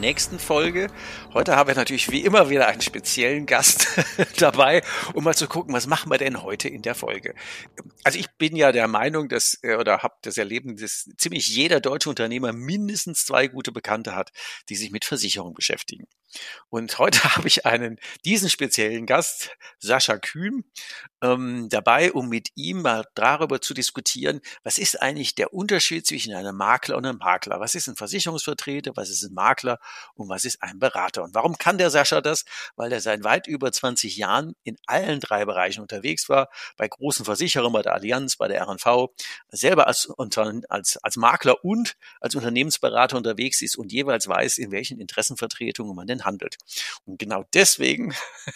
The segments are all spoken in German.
nächsten Folge. Heute haben wir natürlich wie immer wieder einen speziellen Gast dabei, um mal zu gucken, was machen wir denn heute in der Folge. Also ich bin ja der Meinung, dass äh, oder habe das Erleben, dass ziemlich jeder deutsche Unternehmer mindestens zwei gute Bekannte hat, die sich mit Versicherung beschäftigen. Und heute habe ich einen, diesen speziellen Gast, Sascha Kühn, ähm, dabei, um mit ihm mal darüber zu diskutieren, was ist eigentlich der Unterschied zwischen einem Makler und einem Makler? Was ist ein Versicherungsvertreter? Was ist ein Makler? Und was ist ein Berater? Und warum kann der Sascha das? Weil er seit weit über 20 Jahren in allen drei Bereichen unterwegs war, bei großen Versicherern, bei der Allianz, bei der RNV, selber als, als, als Makler und als Unternehmensberater unterwegs ist und jeweils weiß, in welchen Interessenvertretungen man denn handelt. Und genau deswegen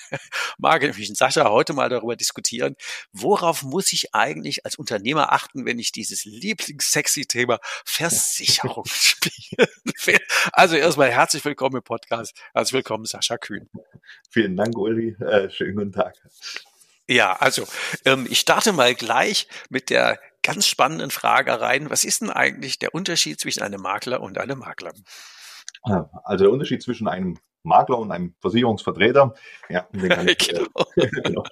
mag ich mit Sascha heute mal darüber diskutieren, worauf muss ich eigentlich als Unternehmer achten, wenn ich dieses lieblingssexy Thema Versicherung spiele. Also erstmal herzlich willkommen im Podcast. Herzlich willkommen, Sascha Kühn. Vielen Dank, Uli. Äh, schönen guten Tag. Ja, also ähm, ich starte mal gleich mit der ganz spannenden Frage rein. Was ist denn eigentlich der Unterschied zwischen einem Makler und einem Makler? Also der Unterschied zwischen einem Makler und einem Versicherungsvertreter. Ja, ich, genau. Äh, genau.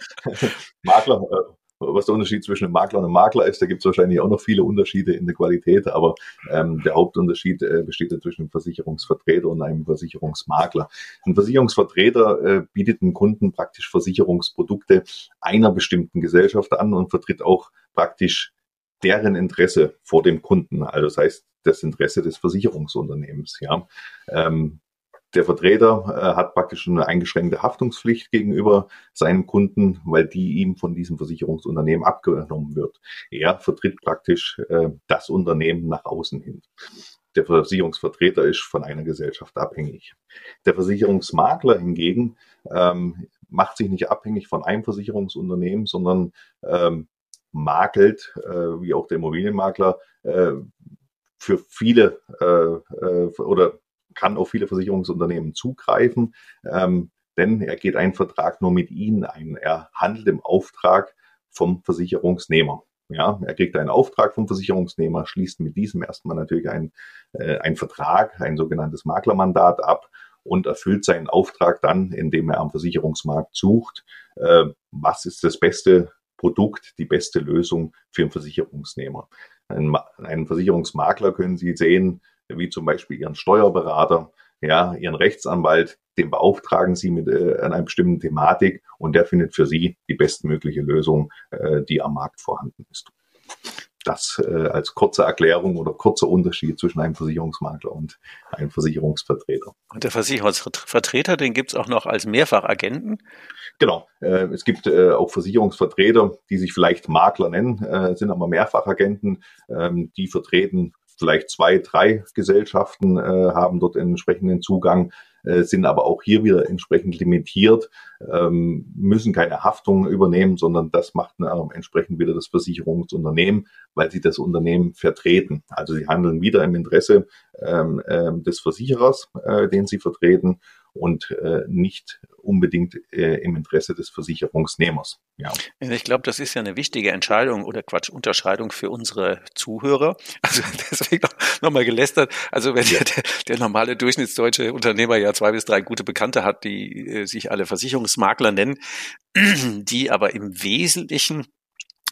Makler, äh, was der Unterschied zwischen einem Makler und einem Makler ist, da gibt es wahrscheinlich auch noch viele Unterschiede in der Qualität, aber ähm, der Hauptunterschied äh, besteht ja zwischen einem Versicherungsvertreter und einem Versicherungsmakler. Ein Versicherungsvertreter äh, bietet dem Kunden praktisch Versicherungsprodukte einer bestimmten Gesellschaft an und vertritt auch praktisch deren Interesse vor dem Kunden. Also das heißt, das Interesse des Versicherungsunternehmens. Ja. Ähm, der Vertreter äh, hat praktisch eine eingeschränkte Haftungspflicht gegenüber seinem Kunden, weil die ihm von diesem Versicherungsunternehmen abgenommen wird. Er vertritt praktisch äh, das Unternehmen nach außen hin. Der Versicherungsvertreter ist von einer Gesellschaft abhängig. Der Versicherungsmakler hingegen ähm, macht sich nicht abhängig von einem Versicherungsunternehmen, sondern ähm, makelt, äh, wie auch der Immobilienmakler, äh, für viele äh, äh, oder kann auf viele Versicherungsunternehmen zugreifen, ähm, denn er geht einen Vertrag nur mit ihnen ein. Er handelt im Auftrag vom Versicherungsnehmer. Ja, er kriegt einen Auftrag vom Versicherungsnehmer, schließt mit diesem erstmal natürlich einen, äh, einen Vertrag, ein sogenanntes Maklermandat ab und erfüllt seinen Auftrag dann, indem er am Versicherungsmarkt sucht, äh, was ist das beste Produkt, die beste Lösung für einen Versicherungsnehmer. Einen, einen Versicherungsmakler können Sie sehen, wie zum Beispiel Ihren Steuerberater, ja, Ihren Rechtsanwalt, den beauftragen Sie mit äh, einer bestimmten Thematik und der findet für Sie die bestmögliche Lösung, äh, die am Markt vorhanden ist. Das äh, als kurze Erklärung oder kurzer Unterschied zwischen einem Versicherungsmakler und einem Versicherungsvertreter. Und der Versicherungsvertreter, den gibt es auch noch als Mehrfachagenten? Genau. Äh, es gibt äh, auch Versicherungsvertreter, die sich vielleicht Makler nennen, äh, sind aber Mehrfachagenten, ähm, die vertreten vielleicht zwei, drei Gesellschaften äh, haben dort entsprechenden Zugang, äh, sind aber auch hier wieder entsprechend limitiert, ähm, müssen keine Haftung übernehmen, sondern das macht äh, entsprechend wieder das Versicherungsunternehmen, weil sie das Unternehmen vertreten. Also sie handeln wieder im Interesse ähm, äh, des Versicherers, äh, den sie vertreten und äh, nicht unbedingt äh, im Interesse des Versicherungsnehmers. Ja. Ich glaube, das ist ja eine wichtige Entscheidung oder Quatsch, Unterscheidung für unsere Zuhörer. Also deswegen nochmal noch gelästert. Also wenn ja. der, der normale durchschnittsdeutsche Unternehmer ja zwei bis drei gute Bekannte hat, die äh, sich alle Versicherungsmakler nennen, die aber im Wesentlichen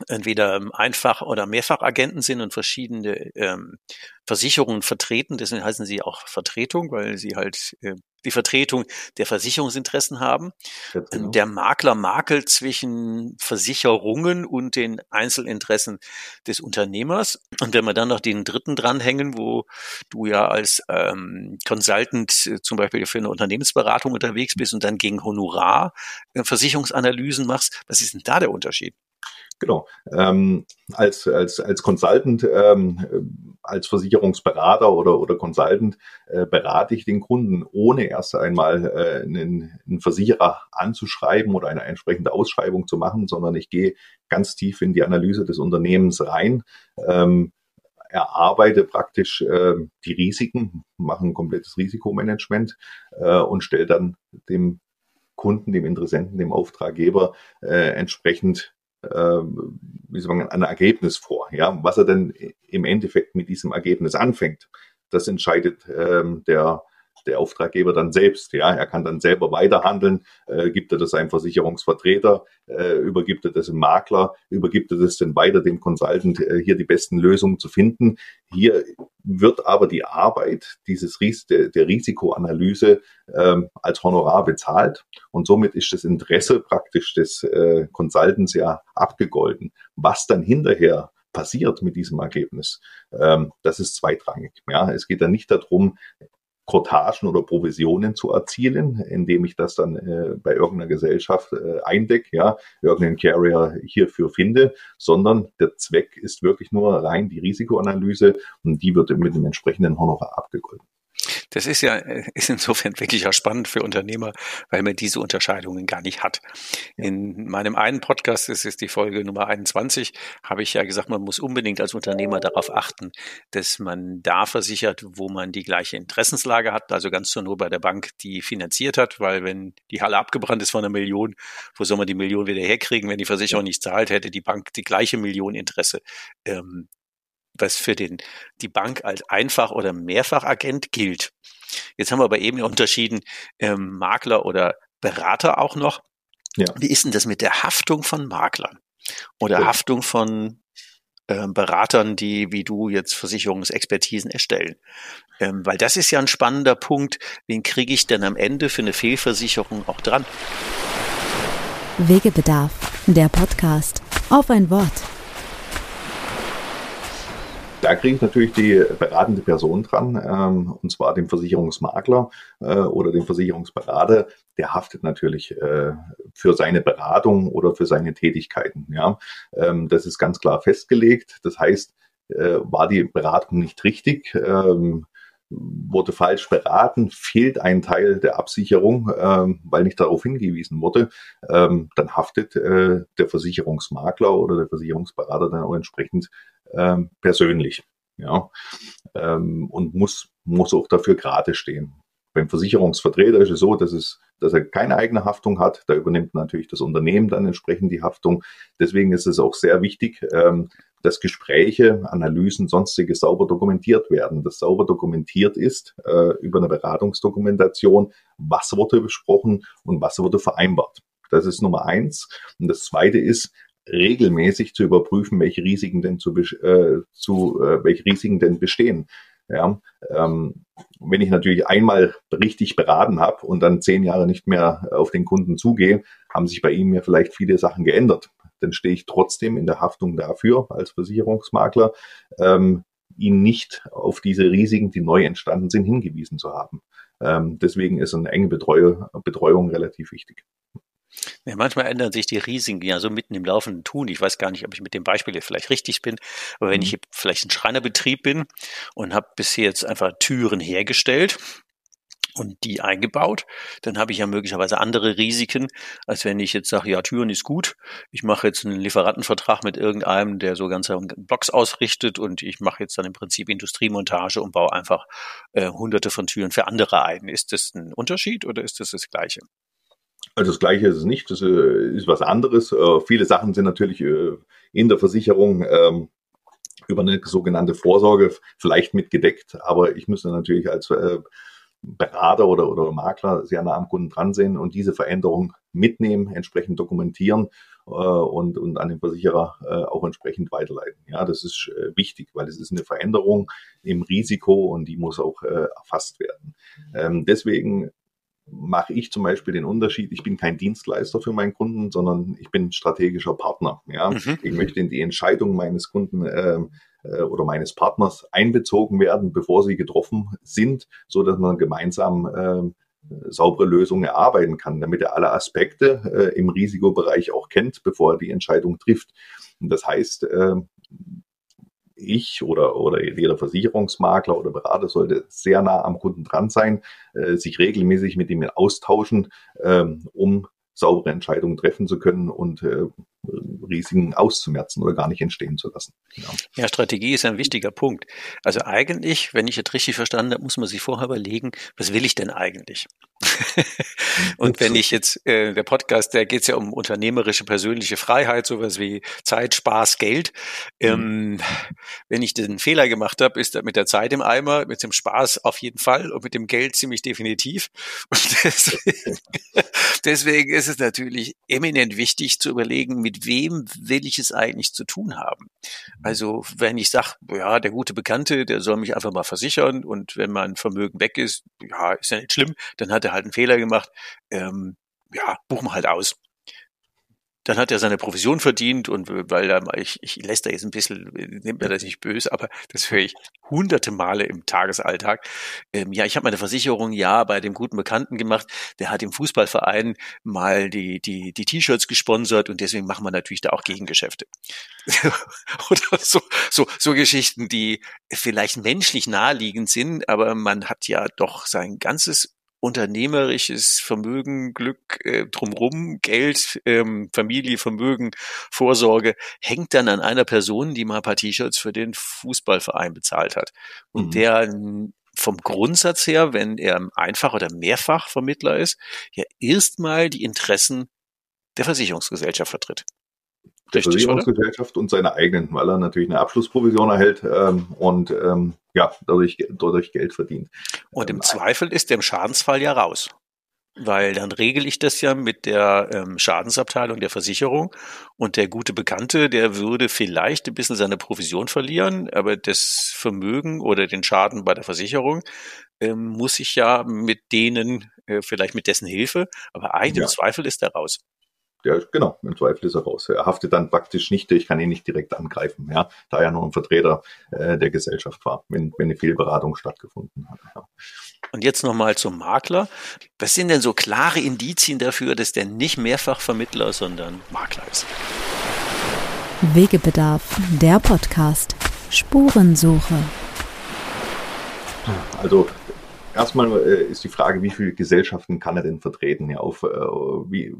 entweder einfach oder Mehrfachagenten sind und verschiedene ähm, Versicherungen vertreten. Deswegen heißen sie auch Vertretung, weil sie halt äh, die Vertretung der Versicherungsinteressen haben. Genau. Der Makler makelt zwischen Versicherungen und den Einzelinteressen des Unternehmers. Und wenn wir dann noch den dritten dranhängen, wo du ja als ähm, Consultant äh, zum Beispiel für eine Unternehmensberatung unterwegs bist und dann gegen Honorar äh, Versicherungsanalysen machst, was ist denn da der Unterschied? Genau. Ähm, als, als, als Consultant, ähm, als Versicherungsberater oder, oder Consultant äh, berate ich den Kunden, ohne erst einmal äh, einen, einen Versicherer anzuschreiben oder eine entsprechende Ausschreibung zu machen, sondern ich gehe ganz tief in die Analyse des Unternehmens rein. Ähm, erarbeite praktisch äh, die Risiken, mache ein komplettes Risikomanagement äh, und stelle dann dem Kunden, dem Interessenten, dem Auftraggeber äh, entsprechend wie soll man, ein Ergebnis vor. Ja, was er denn im Endeffekt mit diesem Ergebnis anfängt, das entscheidet ähm, der der Auftraggeber dann selbst. Ja, er kann dann selber weiterhandeln, äh, gibt er das einem Versicherungsvertreter, äh, übergibt er das dem Makler, übergibt er das dann weiter dem Consultant, äh, hier die besten Lösungen zu finden. Hier wird aber die Arbeit dieses Ries der, der Risikoanalyse ähm, als Honorar bezahlt und somit ist das Interesse praktisch des äh, Consultants ja abgegolten. Was dann hinterher passiert mit diesem Ergebnis, ähm, das ist zweitrangig. Ja, es geht dann nicht darum, Kortagen oder Provisionen zu erzielen, indem ich das dann äh, bei irgendeiner Gesellschaft äh, eindecke, ja, irgendeinen Carrier hierfür finde, sondern der Zweck ist wirklich nur rein die Risikoanalyse und die wird mit dem entsprechenden Honorar abgegolten. Das ist ja, ist insofern wirklich auch spannend für Unternehmer, weil man diese Unterscheidungen gar nicht hat. In meinem einen Podcast, das ist die Folge Nummer 21, habe ich ja gesagt, man muss unbedingt als Unternehmer darauf achten, dass man da versichert, wo man die gleiche Interessenslage hat, also ganz nur bei der Bank, die finanziert hat, weil wenn die Halle abgebrannt ist von einer Million, wo soll man die Million wieder herkriegen, wenn die Versicherung nicht zahlt, hätte die Bank die gleiche Million Interesse ähm, was für den, die Bank als Einfach- oder Mehrfachagent gilt. Jetzt haben wir aber eben unterschieden, ähm, Makler oder Berater auch noch. Ja. Wie ist denn das mit der Haftung von Maklern oder ja. Haftung von äh, Beratern, die wie du jetzt Versicherungsexpertisen erstellen? Ähm, weil das ist ja ein spannender Punkt. Wen kriege ich denn am Ende für eine Fehlversicherung auch dran? Wegebedarf, der Podcast. Auf ein Wort. Da kriege ich natürlich die beratende Person dran, ähm, und zwar den Versicherungsmakler äh, oder den Versicherungsberater. Der haftet natürlich äh, für seine Beratung oder für seine Tätigkeiten. Ja, ähm, das ist ganz klar festgelegt. Das heißt, äh, war die Beratung nicht richtig, ähm, wurde falsch beraten, fehlt ein Teil der Absicherung, ähm, weil nicht darauf hingewiesen wurde, ähm, dann haftet äh, der Versicherungsmakler oder der Versicherungsberater dann auch entsprechend ähm, persönlich. Ja, ähm, und muss, muss auch dafür gerade stehen. Beim Versicherungsvertreter ist es so, dass, es, dass er keine eigene Haftung hat. Da übernimmt natürlich das Unternehmen dann entsprechend die Haftung. Deswegen ist es auch sehr wichtig, ähm, dass Gespräche, Analysen, sonstige sauber dokumentiert werden. Dass sauber dokumentiert ist äh, über eine Beratungsdokumentation, was wurde besprochen und was wurde vereinbart. Das ist Nummer eins. Und das zweite ist, regelmäßig zu überprüfen, welche Risiken denn zu, äh, zu äh, welche Risiken denn bestehen. Ja, ähm, wenn ich natürlich einmal richtig beraten habe und dann zehn Jahre nicht mehr auf den Kunden zugehe, haben sich bei ihm ja vielleicht viele Sachen geändert. Dann stehe ich trotzdem in der Haftung dafür als Versicherungsmakler, ähm, ihn nicht auf diese Risiken, die neu entstanden sind, hingewiesen zu haben. Ähm, deswegen ist eine enge Betreuung, Betreuung relativ wichtig. Ja, manchmal ändern sich die Risiken ja so mitten im laufenden Tun. Ich weiß gar nicht, ob ich mit dem Beispiel jetzt vielleicht richtig bin, aber wenn mhm. ich vielleicht ein Schreinerbetrieb bin und habe bisher jetzt einfach Türen hergestellt und die eingebaut, dann habe ich ja möglicherweise andere Risiken, als wenn ich jetzt sage, ja, Türen ist gut, ich mache jetzt einen Lieferantenvertrag mit irgendeinem, der so ganze Blocks ausrichtet und ich mache jetzt dann im Prinzip Industriemontage und baue einfach äh, hunderte von Türen für andere ein. Ist das ein Unterschied oder ist das das Gleiche? Also das Gleiche ist es nicht, das äh, ist was anderes. Äh, viele Sachen sind natürlich äh, in der Versicherung ähm, über eine sogenannte Vorsorge vielleicht mitgedeckt, aber ich müsste natürlich als Berater oder, oder Makler sehr nah am Kunden dran sind und diese Veränderung mitnehmen, entsprechend dokumentieren äh, und, und an den Versicherer äh, auch entsprechend weiterleiten. Ja, das ist äh, wichtig, weil es ist eine Veränderung im Risiko und die muss auch äh, erfasst werden. Ähm, deswegen mache ich zum Beispiel den Unterschied, ich bin kein Dienstleister für meinen Kunden, sondern ich bin strategischer Partner. Ja? Mhm. Ich möchte in die Entscheidung meines Kunden ähm, äh, oder meines Partners einbezogen werden, bevor sie getroffen sind, so dass man gemeinsam äh, saubere Lösungen erarbeiten kann, damit er alle Aspekte äh, im Risikobereich auch kennt, bevor er die Entscheidung trifft. Und das heißt, äh, ich oder, oder jeder Versicherungsmakler oder Berater sollte sehr nah am Kunden dran sein, äh, sich regelmäßig mit ihm austauschen, ähm, um saubere Entscheidungen treffen zu können und äh, Risiken auszumerzen oder gar nicht entstehen zu lassen. Ja. ja, Strategie ist ein wichtiger Punkt. Also eigentlich, wenn ich es richtig verstanden habe, muss man sich vorher überlegen, was will ich denn eigentlich? und wenn ich jetzt, äh, der Podcast, der geht ja um unternehmerische persönliche Freiheit, sowas wie Zeit, Spaß, Geld. Ähm, mhm. wenn ich den Fehler gemacht habe, ist mit der Zeit im Eimer, mit dem Spaß auf jeden Fall und mit dem Geld ziemlich definitiv. Und deswegen, deswegen ist es natürlich eminent wichtig zu überlegen, mit wem will ich es eigentlich zu tun haben. Mhm. Also wenn ich sage, ja, der gute Bekannte, der soll mich einfach mal versichern und wenn mein Vermögen weg ist, ja, ist ja nicht schlimm, dann hat er halt einen Fehler gemacht, ähm, ja, buchen wir halt aus dann hat er seine Provision verdient und weil da, ich, ich lässt da jetzt ein bisschen, nimmt mir das nicht böse, aber das höre ich hunderte Male im Tagesalltag. Ähm, ja, ich habe meine Versicherung ja bei dem guten Bekannten gemacht, der hat im Fußballverein mal die, die, die T-Shirts gesponsert und deswegen machen wir natürlich da auch Gegengeschäfte. Oder so, so, so Geschichten, die vielleicht menschlich naheliegend sind, aber man hat ja doch sein ganzes unternehmerisches Vermögen, Glück äh, drumrum, Geld, ähm, Familie, Vermögen, Vorsorge, hängt dann an einer Person, die mal ein paar T-Shirts für den Fußballverein bezahlt hat. Und mhm. der vom Grundsatz her, wenn er einfach oder mehrfach Vermittler ist, ja erstmal die Interessen der Versicherungsgesellschaft vertritt Versicherungsgesellschaft und seine eigenen, weil er natürlich eine Abschlussprovision erhält ähm, und ähm, ja, dadurch, dadurch Geld verdient. Und im ähm, Zweifel ist der im Schadensfall ja raus. Weil dann regel ich das ja mit der ähm, Schadensabteilung der Versicherung und der gute Bekannte, der würde vielleicht ein bisschen seine Provision verlieren, aber das Vermögen oder den Schaden bei der Versicherung ähm, muss ich ja mit denen, äh, vielleicht mit dessen Hilfe, aber eigentlich ja. im Zweifel ist er raus der, genau, im Zweifel ist er raus. Er haftet dann praktisch nicht, ich kann ihn nicht direkt angreifen, ja, da er nur ein Vertreter äh, der Gesellschaft war, wenn, wenn eine Fehlberatung stattgefunden hat. Ja. Und jetzt nochmal zum Makler. Was sind denn so klare Indizien dafür, dass der nicht Mehrfachvermittler, sondern Makler ist? Wegebedarf, der Podcast. Spurensuche. Also erstmal äh, ist die Frage, wie viele Gesellschaften kann er denn vertreten? Ja, auf, äh, wie,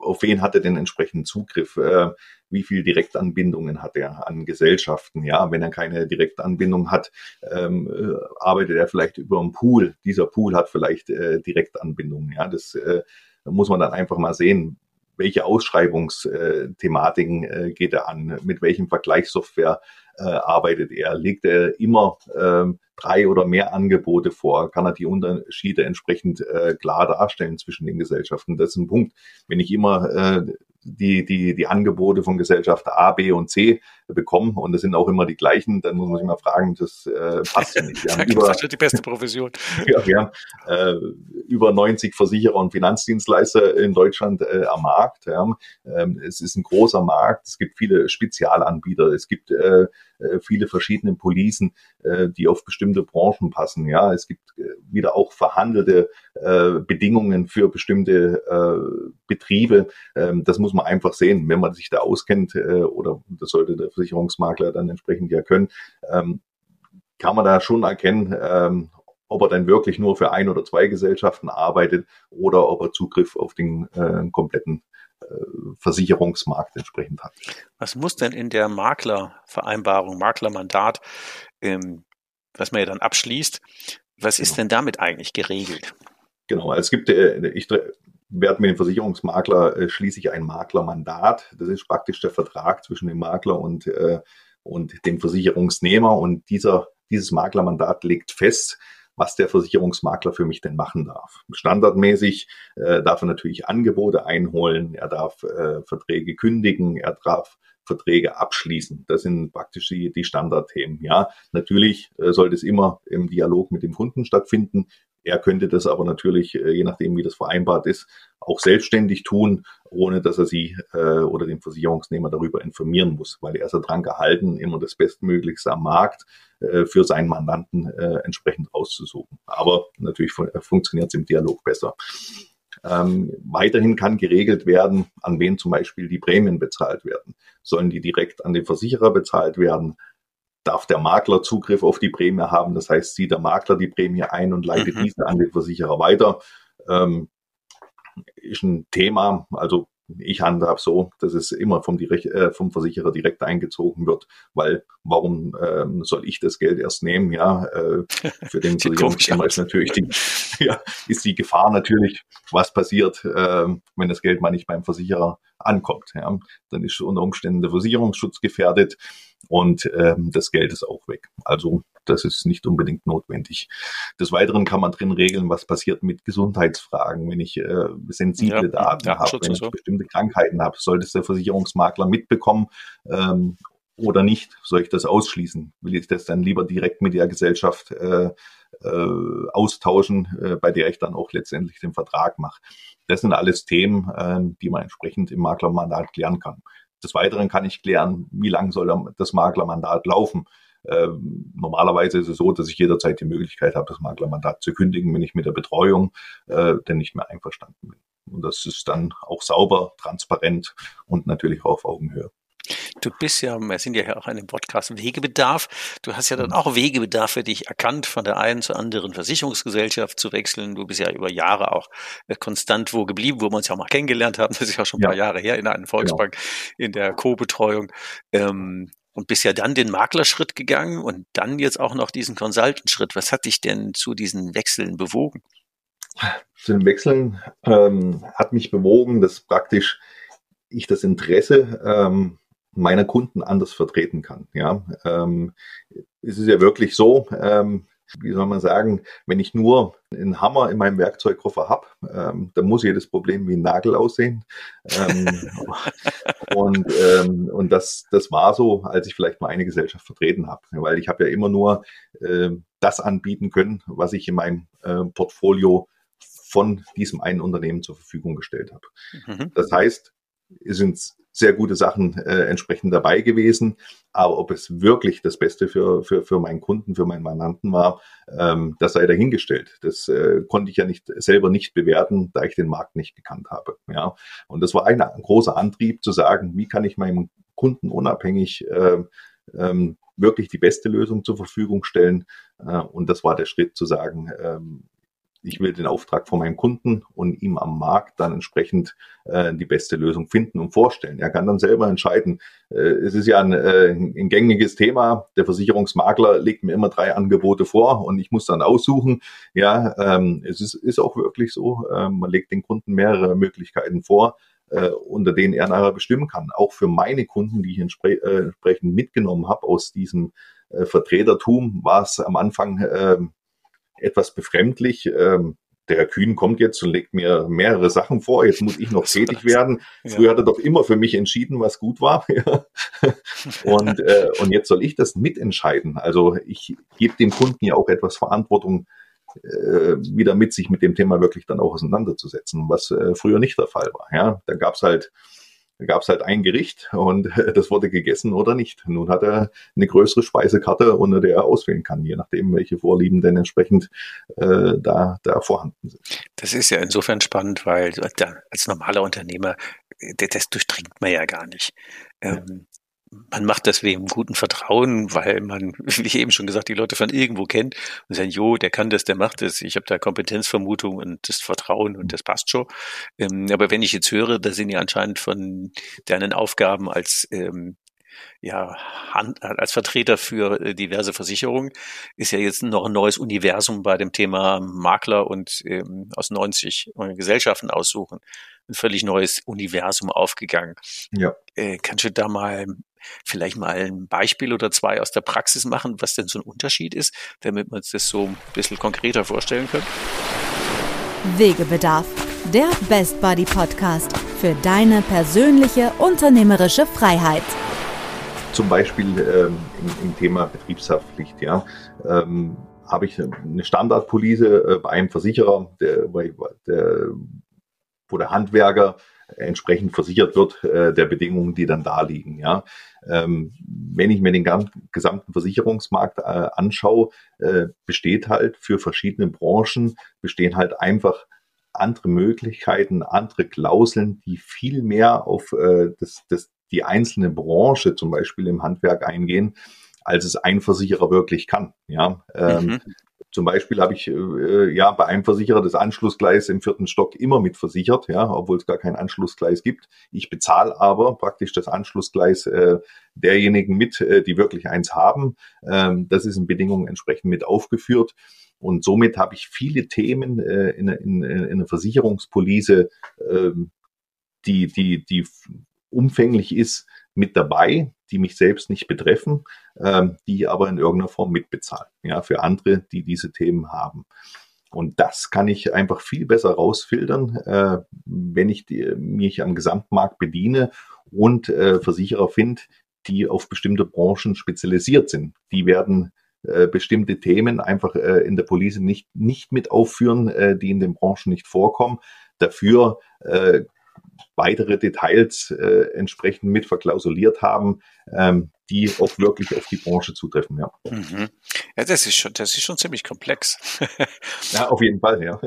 auf wen hat er denn entsprechend Zugriff? Äh, wie viel Direktanbindungen hat er an Gesellschaften? Ja, wenn er keine Direktanbindung hat, ähm, äh, arbeitet er vielleicht über einen Pool. Dieser Pool hat vielleicht äh, Direktanbindungen. Ja, das äh, muss man dann einfach mal sehen. Welche Ausschreibungsthematiken äh, geht er an? Mit welchem Vergleichssoftware äh, arbeitet er? Legt er immer ähm, drei oder mehr Angebote vor? Kann er die Unterschiede entsprechend äh, klar darstellen zwischen den Gesellschaften? Das ist ein Punkt. Wenn ich immer äh, die, die, die Angebote von Gesellschaft A, B und C bekommen und das sind auch immer die gleichen, dann muss man sich mal fragen, das äh, passt ja nicht. Wir haben über, die beste Provision. ja, wir haben äh, über 90 Versicherer und Finanzdienstleister in Deutschland äh, am Markt. Ja. Ähm, es ist ein großer Markt, es gibt viele Spezialanbieter, es gibt äh, äh viele verschiedene Policen, äh, die auf bestimmte Branchen passen. Ja, es gibt äh, wieder auch verhandelte äh, Bedingungen für bestimmte äh, Betriebe. Ähm, das muss man einfach sehen, wenn man sich da auskennt äh, oder das sollte der Versicherungsmakler dann entsprechend ja können, ähm, kann man da schon erkennen, ähm, ob er dann wirklich nur für ein oder zwei Gesellschaften arbeitet oder ob er Zugriff auf den äh, kompletten Versicherungsmarkt entsprechend hat. Was muss denn in der Maklervereinbarung, Maklermandat, ähm, was man ja dann abschließt, was ist genau. denn damit eigentlich geregelt? Genau, es gibt, äh, ich werde mit dem Versicherungsmakler, äh, schließe ich ein Maklermandat. Das ist praktisch der Vertrag zwischen dem Makler und, äh, und dem Versicherungsnehmer. Und dieser, dieses Maklermandat legt fest, was der Versicherungsmakler für mich denn machen darf. Standardmäßig äh, darf er natürlich Angebote einholen, er darf äh, Verträge kündigen, er darf Verträge abschließen. Das sind praktisch die, die Standardthemen. Ja, natürlich äh, sollte es immer im Dialog mit dem Kunden stattfinden. Er könnte das aber natürlich, äh, je nachdem, wie das vereinbart ist, auch selbstständig tun, ohne dass er sie äh, oder den Versicherungsnehmer darüber informieren muss, weil er ist ja dran gehalten, immer das Bestmöglichste am Markt äh, für seinen Mandanten äh, entsprechend auszusuchen. Aber natürlich fun funktioniert es im Dialog besser. Ähm, weiterhin kann geregelt werden, an wen zum Beispiel die Prämien bezahlt werden. Sollen die direkt an den Versicherer bezahlt werden? Darf der Makler Zugriff auf die Prämie haben? Das heißt, zieht der Makler die Prämie ein und leitet mhm. diese an den Versicherer weiter. Ähm, ist ein Thema. Also ich handhabe so, dass es immer vom, direkt, äh, vom Versicherer direkt eingezogen wird, weil warum ähm, soll ich das Geld erst nehmen? Ja, äh, für den Versicherungsnehmer ist natürlich die, ja, ist die Gefahr natürlich, was passiert, äh, wenn das Geld mal nicht beim Versicherer ankommt. Ja, dann ist unter Umständen der Versicherungsschutz gefährdet und ähm, das Geld ist auch weg. Also das ist nicht unbedingt notwendig. Des Weiteren kann man drin regeln, was passiert mit Gesundheitsfragen, wenn ich äh, sensible ja, Daten ja, habe, wenn ich so. bestimmte Krankheiten habe. Sollte es der Versicherungsmakler mitbekommen ähm, oder nicht? Soll ich das ausschließen? Will ich das dann lieber direkt mit der Gesellschaft äh, äh, austauschen, äh, bei der ich dann auch letztendlich den Vertrag mache? Das sind alles Themen, äh, die man entsprechend im Maklermandat klären kann. Des Weiteren kann ich klären, wie lang soll das Maklermandat laufen. Ähm, normalerweise ist es so, dass ich jederzeit die Möglichkeit habe, das Maklermandat zu kündigen, wenn ich mit der Betreuung äh, denn nicht mehr einverstanden bin. Und das ist dann auch sauber, transparent und natürlich auch auf Augenhöhe. Du bist ja, wir sind ja auch in dem Podcast Wegebedarf. Du hast ja dann mhm. auch Wegebedarf für dich erkannt, von der einen zur anderen Versicherungsgesellschaft zu wechseln. Du bist ja über Jahre auch äh, konstant wo geblieben, wo wir uns ja auch mal kennengelernt haben. Das ist ja schon ein ja. paar Jahre her in einer Volksbank genau. in der Co-Betreuung. Ähm, und bist ja dann den Maklerschritt gegangen und dann jetzt auch noch diesen Consultant-Schritt. Was hat dich denn zu diesen Wechseln bewogen? Zu den Wechseln ähm, hat mich bewogen, dass praktisch ich das Interesse ähm, meiner Kunden anders vertreten kann. Ja, ähm, es ist ja wirklich so, ähm, wie soll man sagen, wenn ich nur einen Hammer in meinem Werkzeugkoffer habe, ähm, dann muss jedes Problem wie ein Nagel aussehen. Ähm, und ähm, und das, das war so, als ich vielleicht mal eine Gesellschaft vertreten habe, weil ich habe ja immer nur äh, das anbieten können, was ich in meinem äh, Portfolio von diesem einen Unternehmen zur Verfügung gestellt habe. Mhm. Das heißt, sind sehr gute Sachen äh, entsprechend dabei gewesen. Aber ob es wirklich das Beste für, für, für meinen Kunden, für meinen Mandanten war, ähm, das sei dahingestellt. Das äh, konnte ich ja nicht selber nicht bewerten, da ich den Markt nicht gekannt habe. Ja, und das war ein, ein großer Antrieb zu sagen, wie kann ich meinem Kunden unabhängig äh, ähm, wirklich die beste Lösung zur Verfügung stellen. Äh, und das war der Schritt zu sagen, ähm, ich will den Auftrag von meinem Kunden und ihm am Markt dann entsprechend äh, die beste Lösung finden und vorstellen. Er kann dann selber entscheiden. Äh, es ist ja ein, äh, ein gängiges Thema. Der Versicherungsmakler legt mir immer drei Angebote vor und ich muss dann aussuchen. Ja, ähm, es ist, ist auch wirklich so. Äh, man legt den Kunden mehrere Möglichkeiten vor äh, unter denen er nachher bestimmen kann. Auch für meine Kunden, die ich entspre äh, entsprechend mitgenommen habe aus diesem äh, Vertretertum, war es am Anfang äh, etwas befremdlich. Ähm, der Herr Kühn kommt jetzt und legt mir mehrere Sachen vor. Jetzt muss ich noch tätig werden. Früher hat er doch immer für mich entschieden, was gut war. und, äh, und jetzt soll ich das mitentscheiden. Also ich gebe dem Kunden ja auch etwas Verantwortung, äh, wieder mit sich mit dem Thema wirklich dann auch auseinanderzusetzen, was äh, früher nicht der Fall war. Ja, da gab's halt da gab es halt ein Gericht und das wurde gegessen oder nicht. Nun hat er eine größere Speisekarte, unter der er auswählen kann, je nachdem, welche Vorlieben denn entsprechend äh, da, da vorhanden sind. Das ist ja insofern spannend, weil als normaler Unternehmer, das, das durchdringt man ja gar nicht. Ähm, man macht das wegen guten Vertrauen, weil man, wie ich eben schon gesagt, die Leute von irgendwo kennt und sagen, jo, der kann das, der macht das, ich habe da Kompetenzvermutung und das Vertrauen und das passt schon. Ähm, aber wenn ich jetzt höre, da sind ja anscheinend von deinen Aufgaben als ähm, ja, als Vertreter für äh, diverse Versicherungen ist ja jetzt noch ein neues Universum bei dem Thema Makler und ähm, aus 90 äh, Gesellschaften aussuchen. Ein völlig neues Universum aufgegangen. Ja. Äh, kannst du da mal vielleicht mal ein Beispiel oder zwei aus der Praxis machen, was denn so ein Unterschied ist, damit wir uns das so ein bisschen konkreter vorstellen können? Wegebedarf, der Best Buddy Podcast für deine persönliche unternehmerische Freiheit. Zum Beispiel ähm, im, im, Thema Betriebshaftpflicht, ja. Ähm, habe ich eine Standardpolice äh, bei einem Versicherer, der, der, wo der Handwerker entsprechend versichert wird äh, der Bedingungen, die dann da liegen. Ja. Ähm, wenn ich mir den gesamten Versicherungsmarkt äh, anschaue, äh, besteht halt für verschiedene Branchen, bestehen halt einfach andere Möglichkeiten, andere Klauseln, die viel mehr auf äh, das, das, die einzelne Branche zum Beispiel im Handwerk eingehen, als es ein Versicherer wirklich kann. Ja, ähm, mhm. Zum Beispiel habe ich äh, ja bei einem Versicherer das Anschlussgleis im vierten Stock immer mit versichert, ja, obwohl es gar kein Anschlussgleis gibt. Ich bezahle aber praktisch das Anschlussgleis äh, derjenigen mit, äh, die wirklich eins haben. Ähm, das ist in Bedingungen entsprechend mit aufgeführt. Und somit habe ich viele Themen äh, in, in, in einer Versicherungspolice, äh, die, die, die umfänglich ist, mit dabei, die mich selbst nicht betreffen, ähm, die aber in irgendeiner Form mitbezahlen, ja, für andere, die diese Themen haben. Und das kann ich einfach viel besser rausfiltern, äh, wenn ich die, mich am Gesamtmarkt bediene und äh, Versicherer finde, die auf bestimmte Branchen spezialisiert sind. Die werden äh, bestimmte Themen einfach äh, in der Police nicht, nicht mit aufführen, äh, die in den Branchen nicht vorkommen. Dafür äh, weitere Details äh, entsprechend mit verklausuliert haben, ähm, die auch wirklich auf die Branche zutreffen. Ja, mhm. ja das, ist schon, das ist schon ziemlich komplex. ja, auf jeden Fall, ja.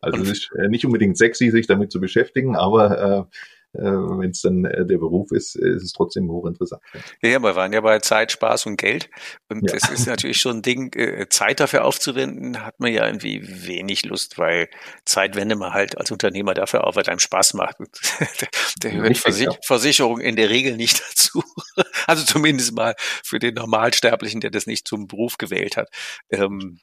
Also es ist äh, nicht unbedingt sexy, sich damit zu beschäftigen, aber äh, wenn es dann äh, der Beruf ist, ist es trotzdem hochinteressant. Ja, ja, wir waren ja bei Zeit, Spaß und Geld. Und ja. das ist natürlich schon ein Ding, äh, Zeit dafür aufzuwenden, hat man ja irgendwie wenig Lust, weil Zeit wende man halt als Unternehmer dafür auf, was einem Spaß macht. der gehört Versich Versicherung in der Regel nicht dazu. Also zumindest mal für den Normalsterblichen, der das nicht zum Beruf gewählt hat. Ähm,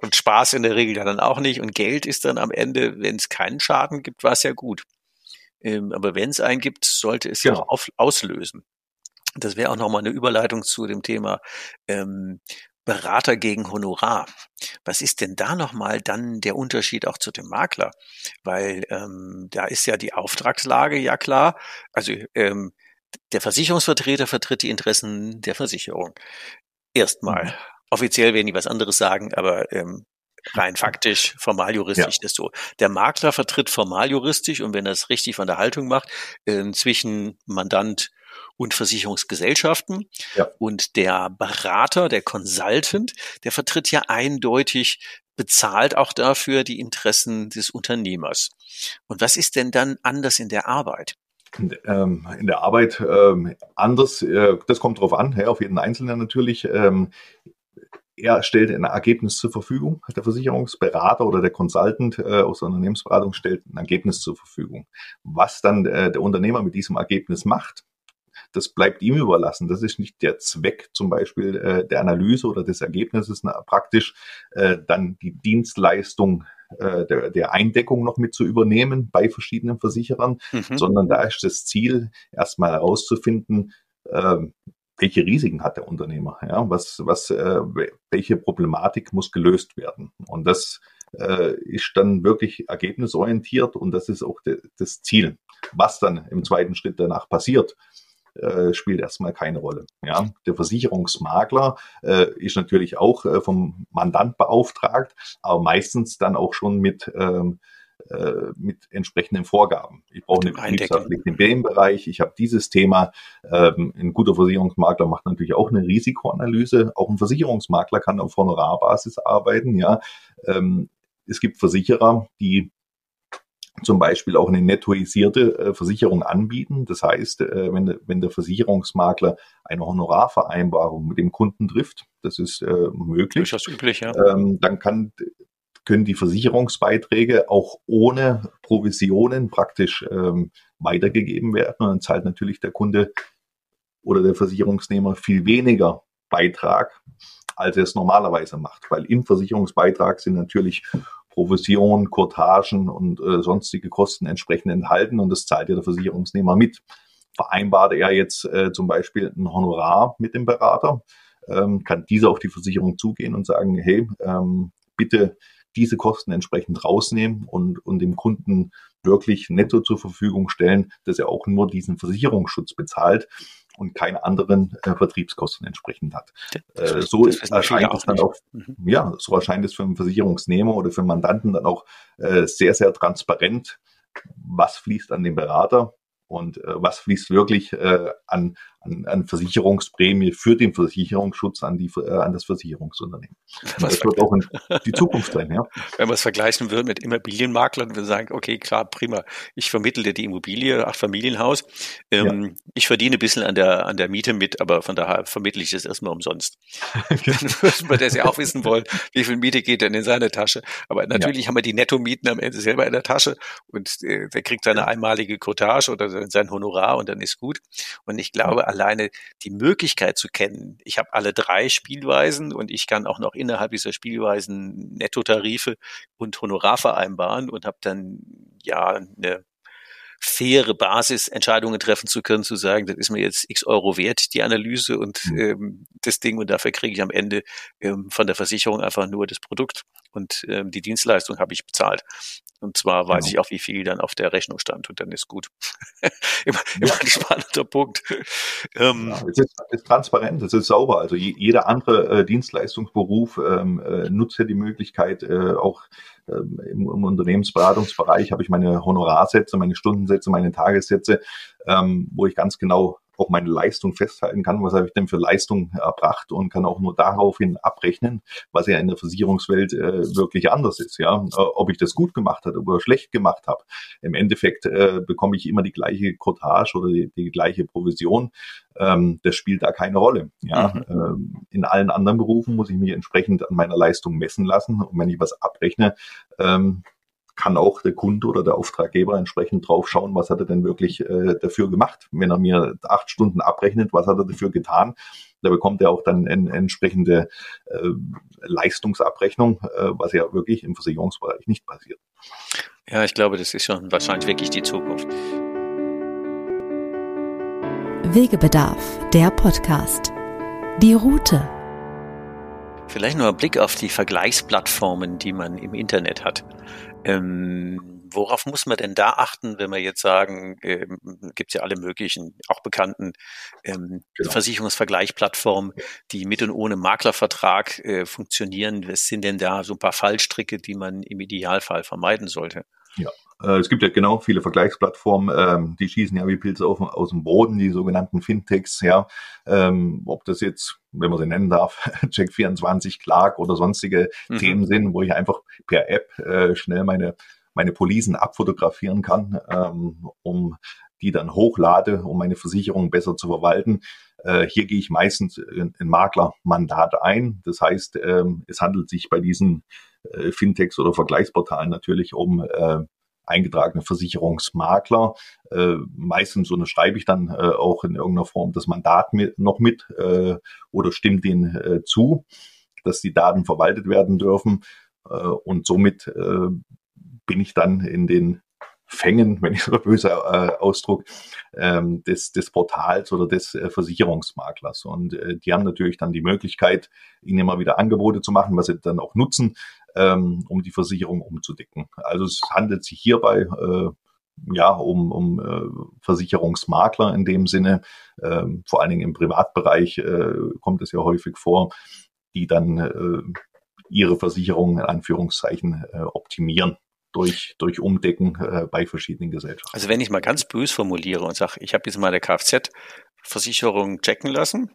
und Spaß in der Regel ja dann auch nicht. Und Geld ist dann am Ende, wenn es keinen Schaden gibt, war es ja gut. Ähm, aber wenn es einen gibt, sollte es genau. ja auf, auslösen. Das wäre auch nochmal eine Überleitung zu dem Thema ähm, Berater gegen Honorar. Was ist denn da nochmal dann der Unterschied auch zu dem Makler? Weil ähm, da ist ja die Auftragslage ja klar. Also ähm, der Versicherungsvertreter vertritt die Interessen der Versicherung. Erstmal. Mhm. Offiziell werden die was anderes sagen, aber ähm, rein faktisch, formal juristisch ja. ist so. Der Makler vertritt formal juristisch und wenn er es richtig von der Haltung macht, äh, zwischen Mandant und Versicherungsgesellschaften. Ja. Und der Berater, der Consultant, der vertritt ja eindeutig bezahlt auch dafür die Interessen des Unternehmers. Und was ist denn dann anders in der Arbeit? Ähm, in der Arbeit ähm, anders, äh, das kommt drauf an, ja, auf jeden Einzelnen natürlich. Ähm, er stellt ein Ergebnis zur Verfügung, der Versicherungsberater oder der Consultant äh, aus der Unternehmensberatung stellt ein Ergebnis zur Verfügung. Was dann äh, der Unternehmer mit diesem Ergebnis macht, das bleibt ihm überlassen. Das ist nicht der Zweck zum Beispiel äh, der Analyse oder des Ergebnisses, na, praktisch äh, dann die Dienstleistung äh, der, der Eindeckung noch mit zu übernehmen bei verschiedenen Versicherern, mhm. sondern da ist das Ziel, erstmal herauszufinden, äh, welche Risiken hat der Unternehmer? Ja, was, was, äh, welche Problematik muss gelöst werden? Und das äh, ist dann wirklich ergebnisorientiert und das ist auch de, das Ziel. Was dann im zweiten Schritt danach passiert, äh, spielt erstmal keine Rolle. Ja, der Versicherungsmakler äh, ist natürlich auch äh, vom Mandant beauftragt, aber meistens dann auch schon mit ähm, äh, mit entsprechenden Vorgaben. Ich brauche eine Betriebshaftpflicht in dem Bereich, ich habe dieses Thema. Ähm, ein guter Versicherungsmakler macht natürlich auch eine Risikoanalyse. Auch ein Versicherungsmakler kann auf Honorarbasis arbeiten. Ja, ähm, es gibt Versicherer, die zum Beispiel auch eine nettoisierte äh, Versicherung anbieten. Das heißt, äh, wenn, de, wenn der Versicherungsmakler eine Honorarvereinbarung mit dem Kunden trifft, das ist äh, möglich. Durchaus üblich, ja. Ähm, dann kann können die Versicherungsbeiträge auch ohne Provisionen praktisch ähm, weitergegeben werden. Und dann zahlt natürlich der Kunde oder der Versicherungsnehmer viel weniger Beitrag, als er es normalerweise macht. Weil im Versicherungsbeitrag sind natürlich Provisionen, Courtagen und äh, sonstige Kosten entsprechend enthalten und das zahlt ja der Versicherungsnehmer mit. vereinbart er jetzt äh, zum Beispiel ein Honorar mit dem Berater, ähm, kann dieser auf die Versicherung zugehen und sagen, hey, ähm, bitte diese Kosten entsprechend rausnehmen und, und dem Kunden wirklich netto zur Verfügung stellen, dass er auch nur diesen Versicherungsschutz bezahlt und keine anderen äh, Vertriebskosten entsprechend hat. Äh, so ist, erscheint es dann auch, mhm. ja, so erscheint es für einen Versicherungsnehmer oder für einen Mandanten dann auch äh, sehr, sehr transparent, was fließt an den Berater und äh, was fließt wirklich äh, an, an, an Versicherungsprämie für den Versicherungsschutz an, die, äh, an das Versicherungsunternehmen. das wird auch in die Zukunft sein. Ja. Wenn man es vergleichen würde mit Immobilienmaklern, wir sagen, okay, klar, prima, ich vermittle dir die Immobilie, acht Familienhaus, ähm, ja. ich verdiene ein bisschen an der, an der Miete mit, aber von daher vermittle ich das erstmal umsonst. Dann würden wir das ja auch wissen wollen, wie viel Miete geht denn in seine Tasche. Aber natürlich ja. haben wir die Nettomieten am Ende selber in der Tasche und äh, der kriegt seine einmalige Cottage oder sein Honorar und dann ist gut. Und ich glaube, alleine die Möglichkeit zu kennen, ich habe alle drei Spielweisen und ich kann auch noch innerhalb dieser Spielweisen Nettotarife und Honorar vereinbaren und habe dann ja eine faire Basis, Entscheidungen treffen zu können, zu sagen, das ist mir jetzt x Euro wert, die Analyse und mhm. ähm, das Ding und dafür kriege ich am Ende ähm, von der Versicherung einfach nur das Produkt und ähm, die Dienstleistung habe ich bezahlt. Und zwar weiß genau. ich auch, wie viel dann auf der Rechnung stand und dann ist gut. immer, immer ein spannender Punkt. Ähm, ja, es ist, ist, transparent, es ist sauber. Also jeder andere äh, Dienstleistungsberuf ähm, äh, nutzt ja die Möglichkeit, äh, auch ähm, im, im Unternehmensberatungsbereich habe ich meine Honorarsätze, meine Stundensätze, meine Tagessätze, ähm, wo ich ganz genau auch meine Leistung festhalten kann, was habe ich denn für Leistung erbracht und kann auch nur daraufhin abrechnen, was ja in der Versicherungswelt äh, wirklich anders ist, ja, äh, ob ich das gut gemacht habe oder schlecht gemacht habe. Im Endeffekt äh, bekomme ich immer die gleiche Cottage oder die, die gleiche Provision. Ähm, das spielt da keine Rolle. Ja, mhm. ähm, in allen anderen Berufen muss ich mich entsprechend an meiner Leistung messen lassen und wenn ich was abrechne, ähm, kann auch der Kunde oder der Auftraggeber entsprechend drauf schauen, was hat er denn wirklich äh, dafür gemacht. Wenn er mir acht Stunden abrechnet, was hat er dafür getan, da bekommt er auch dann eine entsprechende äh, Leistungsabrechnung, äh, was ja wirklich im Versicherungsbereich nicht passiert. Ja, ich glaube, das ist schon wahrscheinlich wirklich die Zukunft. Wegebedarf, der Podcast. Die Route. Vielleicht nur ein Blick auf die Vergleichsplattformen, die man im Internet hat. Ähm, worauf muss man denn da achten, wenn wir jetzt sagen, ähm, gibt es ja alle möglichen, auch bekannten ähm, genau. Versicherungsvergleichplattformen, die mit und ohne Maklervertrag äh, funktionieren. Was sind denn da so ein paar Fallstricke, die man im Idealfall vermeiden sollte? Ja, äh, es gibt ja genau viele Vergleichsplattformen, ähm, die schießen ja wie Pilze auf, aus dem Boden, die sogenannten Fintechs, ja. Ähm, ob das jetzt, wenn man sie nennen darf, Check24, Clark oder sonstige mhm. Themen sind, wo ich einfach per App äh, schnell meine, meine Polisen abfotografieren kann, ähm, um die dann hochlade, um meine Versicherung besser zu verwalten. Äh, hier gehe ich meistens in, in Maklermandat ein. Das heißt, ähm, es handelt sich bei diesen äh, Fintechs oder Vergleichsportalen natürlich um äh, eingetragene Versicherungsmakler. Äh, meistens unterschreibe ich dann äh, auch in irgendeiner Form das Mandat mit, noch mit äh, oder stimme denen äh, zu, dass die Daten verwaltet werden dürfen. Äh, und somit äh, bin ich dann in den Fängen, wenn ich so böse äh, Ausdruck, ähm, des, des Portals oder des äh, Versicherungsmaklers. Und äh, die haben natürlich dann die Möglichkeit, ihnen immer wieder Angebote zu machen, was sie dann auch nutzen, ähm, um die Versicherung umzudecken. Also es handelt sich hierbei äh, ja, um, um äh, Versicherungsmakler in dem Sinne. Ähm, vor allen Dingen im Privatbereich äh, kommt es ja häufig vor, die dann äh, ihre Versicherung in Anführungszeichen äh, optimieren durch, durch Umdecken äh, bei verschiedenen Gesellschaften. Also wenn ich mal ganz bös formuliere und sage, ich habe jetzt mal eine Kfz Versicherung checken lassen,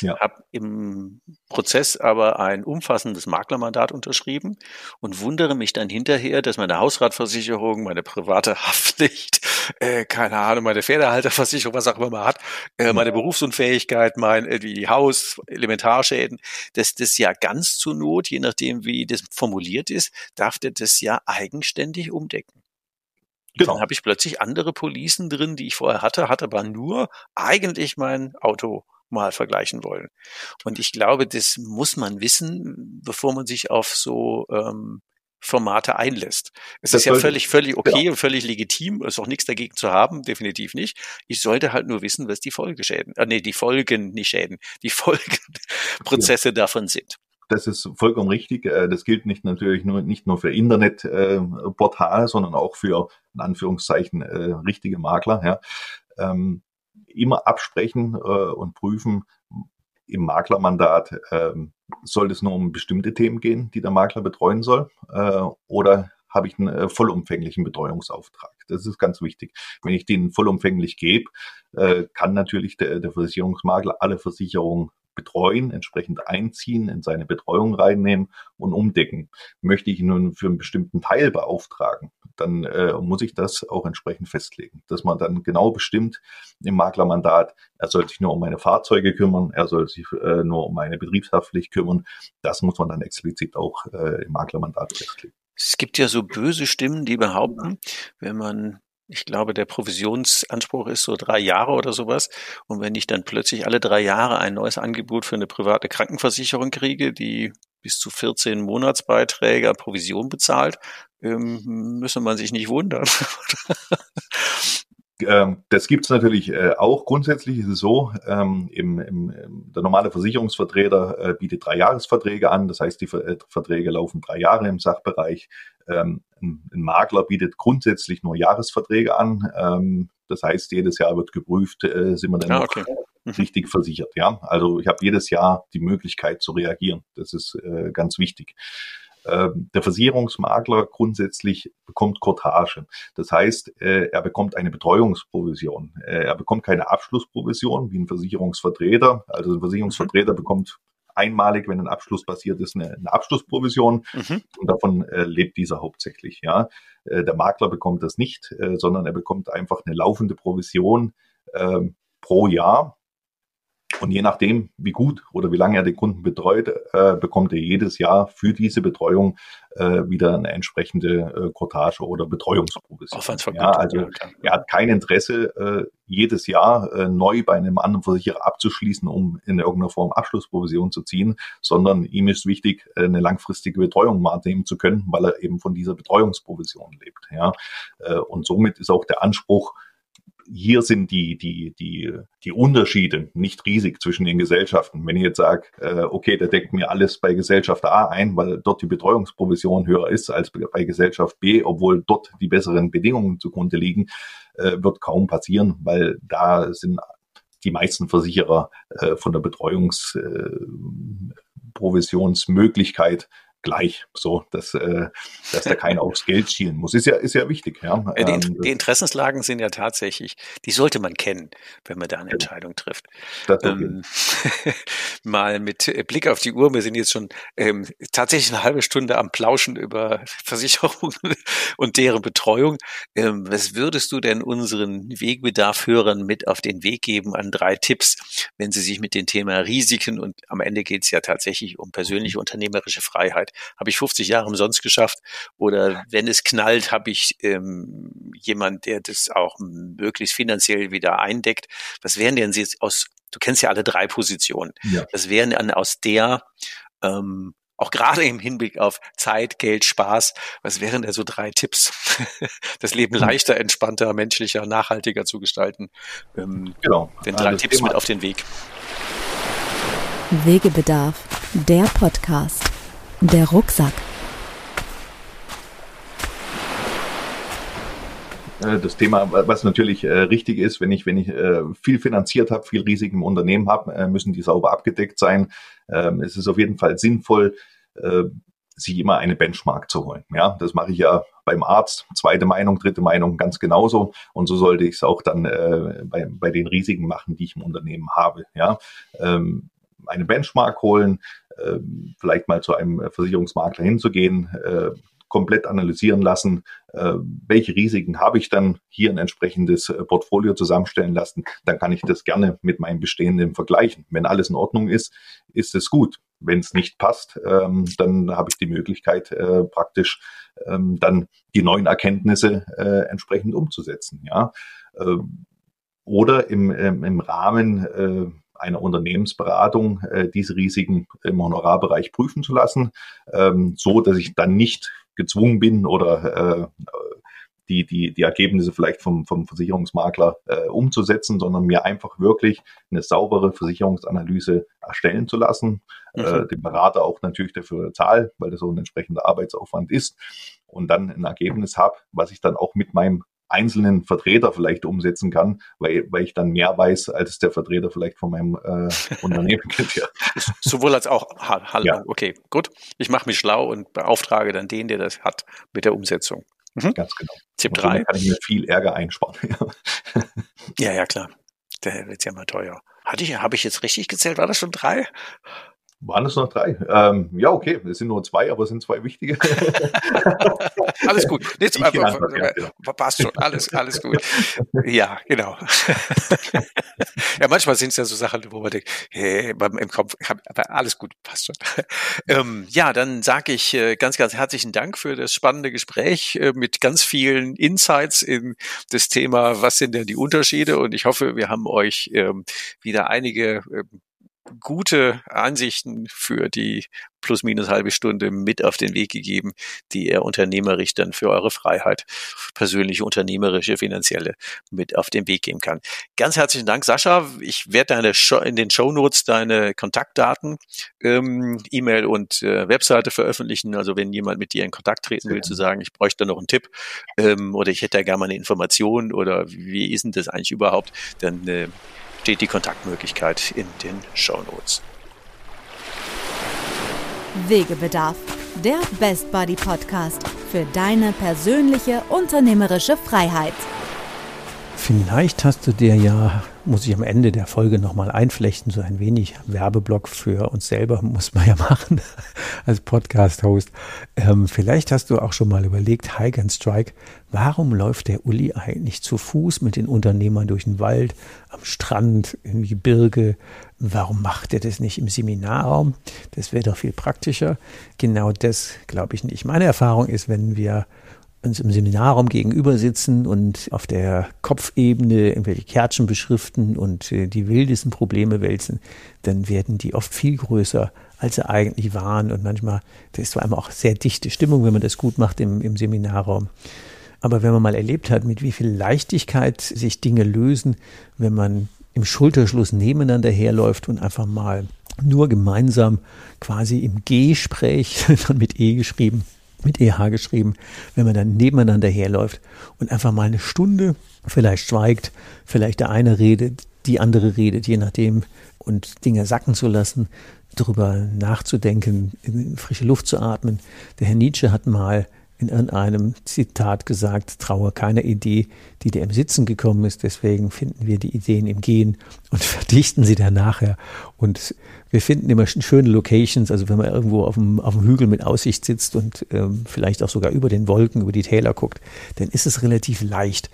ja. habe im Prozess aber ein umfassendes Maklermandat unterschrieben und wundere mich dann hinterher, dass meine Hausratversicherung, meine private Haftpflicht, äh, keine Ahnung, meine Pferdehalterversicherung, was auch immer man hat, äh, meine Berufsunfähigkeit, mein äh, die Haus, Elementarschäden, dass das ja ganz zur Not, je nachdem wie das formuliert ist, darf der das ja eigenständig umdecken. Genau. Dann habe ich plötzlich andere Policen drin, die ich vorher hatte, hatte aber nur eigentlich mein Auto mal vergleichen wollen. Und ich glaube, das muss man wissen, bevor man sich auf so ähm, Formate einlässt. Es das ist ja völlig, völlig okay ja. und völlig legitim, ist auch nichts dagegen zu haben, definitiv nicht. Ich sollte halt nur wissen, was die Folgeschäden, äh, nee, die Folgen, nicht Schäden, die Folgenprozesse ja. davon sind. Das ist vollkommen richtig. Äh, das gilt nicht natürlich nur nicht nur für Internetportale, äh, sondern auch für in Anführungszeichen äh, richtige Makler. Ja. Ähm, immer absprechen und prüfen im Maklermandat. Ähm, soll es nur um bestimmte Themen gehen, die der Makler betreuen soll, oder habe ich einen vollumfänglichen Betreuungsauftrag? Das ist ganz wichtig. Wenn ich den vollumfänglich gebe, kann natürlich der, der Versicherungsmakler alle Versicherungen betreuen, entsprechend einziehen, in seine Betreuung reinnehmen und umdecken. Möchte ich ihn nun für einen bestimmten Teil beauftragen, dann äh, muss ich das auch entsprechend festlegen, dass man dann genau bestimmt im Maklermandat, er soll sich nur um meine Fahrzeuge kümmern, er soll sich äh, nur um meine Betriebshaftpflicht kümmern. Das muss man dann explizit auch äh, im Maklermandat festlegen. Es gibt ja so böse Stimmen, die behaupten, wenn man ich glaube, der Provisionsanspruch ist so drei Jahre oder sowas. Und wenn ich dann plötzlich alle drei Jahre ein neues Angebot für eine private Krankenversicherung kriege, die bis zu 14 Monatsbeiträge Provision bezahlt, ähm, müsse man sich nicht wundern. Ähm, das gibt's natürlich äh, auch. Grundsätzlich ist es so, ähm, im, im, der normale Versicherungsvertreter äh, bietet drei Jahresverträge an. Das heißt, die äh, Verträge laufen drei Jahre im Sachbereich. Ähm, ein, ein, Makler bietet grundsätzlich nur Jahresverträge an. Ähm, das heißt, jedes Jahr wird geprüft, äh, sind wir denn ah, okay. Mhm. richtig versichert. Ja, also ich habe jedes Jahr die Möglichkeit zu reagieren. Das ist äh, ganz wichtig. Ähm, der Versicherungsmakler grundsätzlich bekommt Cortage. Das heißt, äh, er bekommt eine Betreuungsprovision. Äh, er bekommt keine Abschlussprovision wie ein Versicherungsvertreter. Also ein Versicherungsvertreter mhm. bekommt einmalig, wenn ein Abschluss passiert ist, eine, eine Abschlussprovision mhm. und davon äh, lebt dieser hauptsächlich. Ja, äh, der Makler bekommt das nicht, äh, sondern er bekommt einfach eine laufende Provision äh, pro Jahr und je nachdem, wie gut oder wie lange er den Kunden betreut, äh, bekommt er jedes Jahr für diese Betreuung äh, wieder eine entsprechende äh, Cottage oder Betreuungsprovision. Ja, also er hat kein Interesse, äh, jedes Jahr äh, neu bei einem anderen Versicherer abzuschließen, um in irgendeiner Form Abschlussprovision zu ziehen, sondern ihm ist wichtig, äh, eine langfristige Betreuung wahrnehmen zu können, weil er eben von dieser Betreuungsprovision lebt. Ja, äh, und somit ist auch der Anspruch, hier sind die, die, die, die Unterschiede nicht riesig zwischen den Gesellschaften. Wenn ich jetzt sage, äh, okay, der deckt mir alles bei Gesellschaft A ein, weil dort die Betreuungsprovision höher ist als bei Gesellschaft B, obwohl dort die besseren Bedingungen zugrunde liegen, äh, wird kaum passieren, weil da sind die meisten Versicherer äh, von der Betreuungsprovisionsmöglichkeit äh, gleich, so dass, äh, dass da keiner aufs Geld schielen muss. Ist ja, ist ja wichtig. Ja. Die, ähm, die Interessenslagen sind ja tatsächlich, die sollte man kennen, wenn man da eine Entscheidung trifft. Ähm, mal mit Blick auf die Uhr, wir sind jetzt schon ähm, tatsächlich eine halbe Stunde am Plauschen über Versicherungen und deren Betreuung. Ähm, was würdest du denn unseren Wegbedarfhörern mit auf den Weg geben an drei Tipps, wenn sie sich mit dem Thema Risiken und am Ende geht es ja tatsächlich um persönliche unternehmerische Freiheit habe ich 50 Jahre umsonst geschafft. Oder wenn es knallt, habe ich ähm, jemand, der das auch möglichst finanziell wieder eindeckt. Was wären denn jetzt aus, du kennst ja alle drei Positionen. Ja. Was wären dann aus der ähm, auch gerade im Hinblick auf Zeit, Geld, Spaß, was wären da so drei Tipps, das Leben hm. leichter, entspannter, menschlicher, nachhaltiger zu gestalten? Ähm, genau. Den drei also Tipps mit auf den Weg. Wegebedarf, der Podcast. Der Rucksack. Äh, das Thema, was natürlich äh, richtig ist, wenn ich, wenn ich äh, viel finanziert habe, viel Risiken im Unternehmen habe, müssen die sauber abgedeckt sein. Ähm, es ist auf jeden Fall sinnvoll, sich immer eine Benchmark zu holen. Ja, das mache ich ja beim Arzt. Zweite Meinung, dritte Meinung ganz genauso. Und so sollte ich es auch dann bei, bei den Risiken machen, die ich im Unternehmen habe. Ja, ähm, eine Benchmark holen, äh, vielleicht mal zu einem Versicherungsmakler hinzugehen, äh, komplett analysieren lassen, äh, welche Risiken habe ich dann, hier ein entsprechendes Portfolio zusammenstellen lassen, dann kann ich das gerne mit meinem Bestehenden vergleichen. Wenn alles in Ordnung ist, ist es gut. Wenn es nicht passt, ähm, dann habe ich die Möglichkeit, äh, praktisch ähm, dann die neuen Erkenntnisse äh, entsprechend umzusetzen. Ja? Ähm, oder im, im Rahmen einer Unternehmensberatung äh, diese Risiken im Honorarbereich prüfen zu lassen, ähm, so dass ich dann nicht gezwungen bin oder äh, die, die, die Ergebnisse vielleicht vom, vom Versicherungsmakler äh, umzusetzen, sondern mir einfach wirklich eine saubere Versicherungsanalyse erstellen zu lassen, äh, mhm. äh, den Berater auch natürlich dafür zahlen, weil das so ein entsprechender Arbeitsaufwand ist und dann ein Ergebnis habe, was ich dann auch mit meinem einzelnen Vertreter vielleicht umsetzen kann, weil, weil ich dann mehr weiß, als der Vertreter vielleicht von meinem äh, Unternehmen kennt. Ja. Sowohl als auch Hallo. Ja. Okay, gut. Ich mache mich schlau und beauftrage dann den, der das hat, mit der Umsetzung. Mhm. Ganz genau. Tipp 3. kann ich mir viel Ärger einsparen. ja, ja, klar. Der wird ja mal teuer. Hatte ich, habe ich jetzt richtig gezählt? War das schon drei? Waren es noch drei? Ähm, ja, okay, es sind nur zwei, aber es sind zwei wichtige. alles gut. Nee, zum, äh, passt schon, alles, alles gut. Ja, genau. ja, manchmal sind es ja so Sachen, wo man denkt, hey, im Kopf, aber alles gut, passt schon. Ähm, ja, dann sage ich äh, ganz, ganz herzlichen Dank für das spannende Gespräch äh, mit ganz vielen Insights in das Thema, was sind denn die Unterschiede? Und ich hoffe, wir haben euch ähm, wieder einige ähm, gute Ansichten für die plus minus halbe Stunde mit auf den Weg gegeben, die ihr unternehmerisch dann für eure Freiheit, persönliche, unternehmerische, finanzielle mit auf den Weg geben kann. Ganz herzlichen Dank, Sascha. Ich werde deine Show, in den Show Notes deine Kontaktdaten, ähm, E-Mail und äh, Webseite veröffentlichen. Also wenn jemand mit dir in Kontakt treten will, zu sagen, ich bräuchte da noch einen Tipp ähm, oder ich hätte da gerne mal eine Information oder wie ist denn das eigentlich überhaupt, dann äh, steht die Kontaktmöglichkeit in den Show Notes. Wegebedarf, der Best Buddy Podcast für deine persönliche unternehmerische Freiheit. Vielleicht hast du dir ja muss ich am Ende der Folge nochmal einflechten, so ein wenig Werbeblock für uns selber muss man ja machen als Podcast-Host. Ähm, vielleicht hast du auch schon mal überlegt, Hike and Strike, warum läuft der Uli eigentlich zu Fuß mit den Unternehmern durch den Wald, am Strand, im Gebirge? Warum macht er das nicht im Seminarraum? Das wäre doch viel praktischer. Genau das glaube ich nicht. Meine Erfahrung ist, wenn wir uns im Seminarraum gegenüber sitzen und auf der Kopfebene irgendwelche Kärtchen beschriften und äh, die wildesten Probleme wälzen, dann werden die oft viel größer, als sie eigentlich waren. Und manchmal, das ist vor allem auch sehr dichte Stimmung, wenn man das gut macht im, im Seminarraum. Aber wenn man mal erlebt hat, mit wie viel Leichtigkeit sich Dinge lösen, wenn man im Schulterschluss nebeneinander herläuft und einfach mal nur gemeinsam quasi im Gespräch, dann mit E geschrieben, mit EH geschrieben, wenn man dann nebeneinander herläuft und einfach mal eine Stunde vielleicht schweigt, vielleicht der eine redet, die andere redet, je nachdem, und Dinge sacken zu lassen, darüber nachzudenken, frische Luft zu atmen. Der Herr Nietzsche hat mal in irgendeinem Zitat gesagt, traue keiner Idee, die dir im Sitzen gekommen ist. Deswegen finden wir die Ideen im Gehen und verdichten sie dann nachher. Und wir finden immer schöne Locations, also wenn man irgendwo auf dem, auf dem Hügel mit Aussicht sitzt und ähm, vielleicht auch sogar über den Wolken, über die Täler guckt, dann ist es relativ leicht,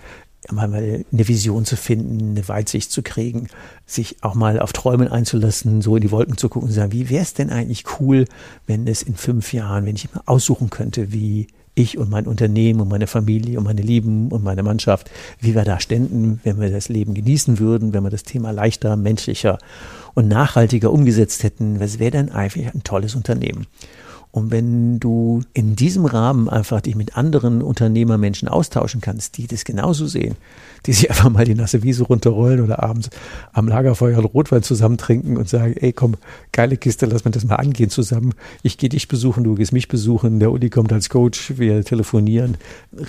mal eine Vision zu finden, eine Weitsicht zu kriegen, sich auch mal auf Träumen einzulassen, so in die Wolken zu gucken und zu sagen, wie wäre es denn eigentlich cool, wenn es in fünf Jahren, wenn ich mal aussuchen könnte, wie ich und mein Unternehmen und meine Familie und meine Lieben und meine Mannschaft, wie wir da ständen, wenn wir das Leben genießen würden, wenn wir das Thema leichter, menschlicher und nachhaltiger umgesetzt hätten. Was wäre denn eigentlich ein tolles Unternehmen? Und wenn du in diesem Rahmen einfach dich mit anderen Unternehmermenschen austauschen kannst, die das genauso sehen, die sich einfach mal die nasse Wiese runterrollen oder abends am Lagerfeuer einen Rotwein zusammen trinken und sagen, ey komm, geile Kiste, lass mal das mal angehen zusammen. Ich gehe dich besuchen, du gehst mich besuchen, der Uli kommt als Coach, wir telefonieren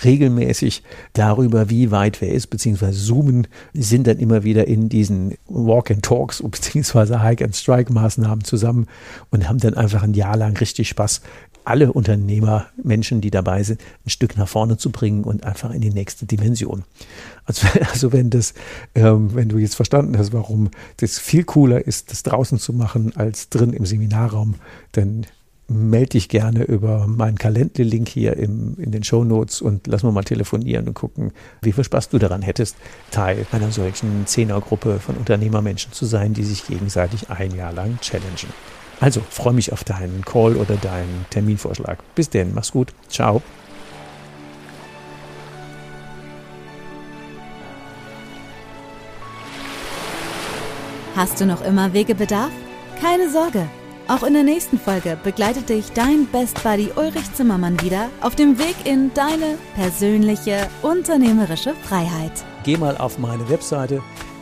regelmäßig darüber, wie weit wer ist, beziehungsweise zoomen, sind dann immer wieder in diesen Walk and Talks beziehungsweise Hike and Strike Maßnahmen zusammen und haben dann einfach ein Jahr lang richtig Spaß alle Unternehmer, Menschen, die dabei sind, ein Stück nach vorne zu bringen und einfach in die nächste Dimension. Also, also wenn das, ähm, wenn du jetzt verstanden hast, warum das viel cooler ist, das draußen zu machen als drin im Seminarraum, dann melde dich gerne über meinen Calendly-Link hier im, in den Show Notes und lass mal mal telefonieren und gucken, wie viel Spaß du daran hättest, Teil einer solchen Zehnergruppe von Unternehmermenschen zu sein, die sich gegenseitig ein Jahr lang challengen. Also freue mich auf deinen Call oder deinen Terminvorschlag. Bis denn, mach's gut. Ciao. Hast du noch immer Wegebedarf? Keine Sorge. Auch in der nächsten Folge begleitet dich dein Best Buddy Ulrich Zimmermann wieder auf dem Weg in deine persönliche unternehmerische Freiheit. Geh mal auf meine Webseite